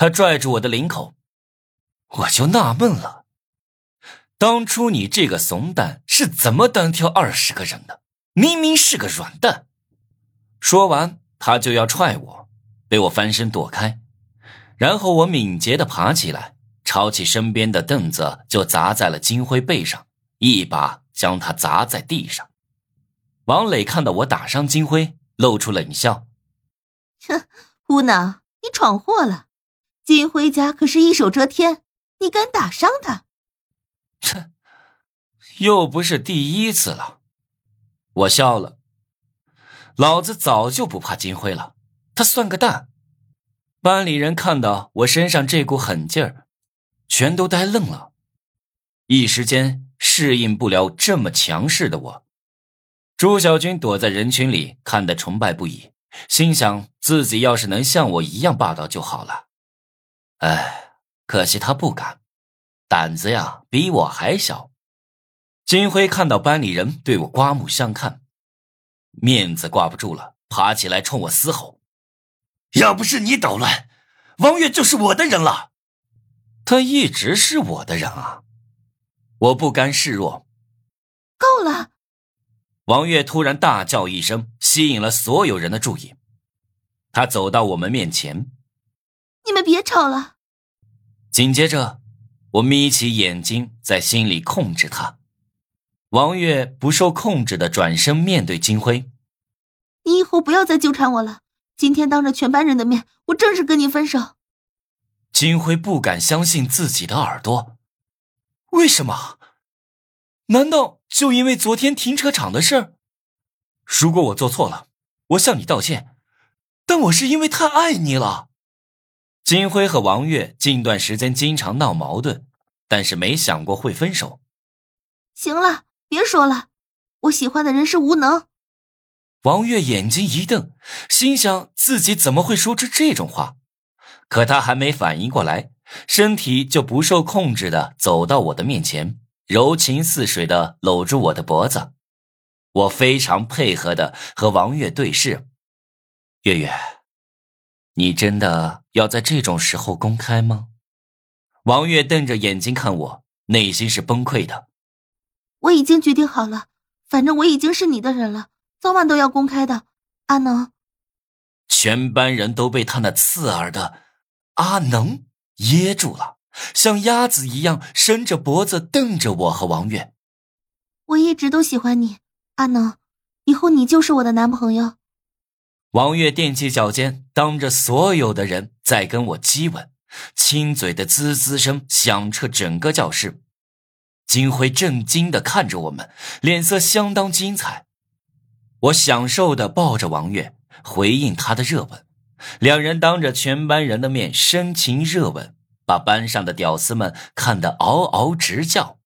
他拽住我的领口，我就纳闷了，当初你这个怂蛋是怎么单挑二十个人的？明明是个软蛋。说完，他就要踹我，被我翻身躲开，然后我敏捷的爬起来，抄起身边的凳子就砸在了金辉背上，一把将他砸在地上。王磊看到我打伤金辉，露出冷笑：“哼，无能，你闯祸了。”金辉家可是一手遮天，你敢打伤他？切，又不是第一次了。我笑了，老子早就不怕金辉了，他算个蛋。班里人看到我身上这股狠劲儿，全都呆愣了，一时间适应不了这么强势的我。朱小军躲在人群里，看得崇拜不已，心想自己要是能像我一样霸道就好了。哎，可惜他不敢，胆子呀比我还小。金辉看到班里人对我刮目相看，面子挂不住了，爬起来冲我嘶吼：“要不是你捣乱，王月就是我的人了。他一直是我的人啊！”我不甘示弱。够了！王月突然大叫一声，吸引了所有人的注意。他走到我们面前。你们别吵了。紧接着，我眯起眼睛，在心里控制他。王月不受控制的转身面对金辉：“你以后不要再纠缠我了。今天当着全班人的面，我正式跟你分手。”金辉不敢相信自己的耳朵。为什么？难道就因为昨天停车场的事？如果我做错了，我向你道歉。但我是因为太爱你了。金辉和王月近段时间经常闹矛盾，但是没想过会分手。行了，别说了，我喜欢的人是无能。王月眼睛一瞪，心想自己怎么会说出这种话？可他还没反应过来，身体就不受控制的走到我的面前，柔情似水的搂住我的脖子。我非常配合的和王月对视，月月。你真的要在这种时候公开吗？王月瞪着眼睛看我，内心是崩溃的。我已经决定好了，反正我已经是你的人了，早晚都要公开的。阿能，全班人都被他那刺耳的“阿能”噎住了，像鸭子一样伸着脖子瞪着我和王月。我一直都喜欢你，阿能，以后你就是我的男朋友。王月踮起脚尖，当着所有的人在跟我激吻，亲嘴的滋滋声响彻整个教室。金辉震惊的看着我们，脸色相当精彩。我享受的抱着王月，回应他的热吻。两人当着全班人的面深情热吻，把班上的屌丝们看得嗷嗷直叫。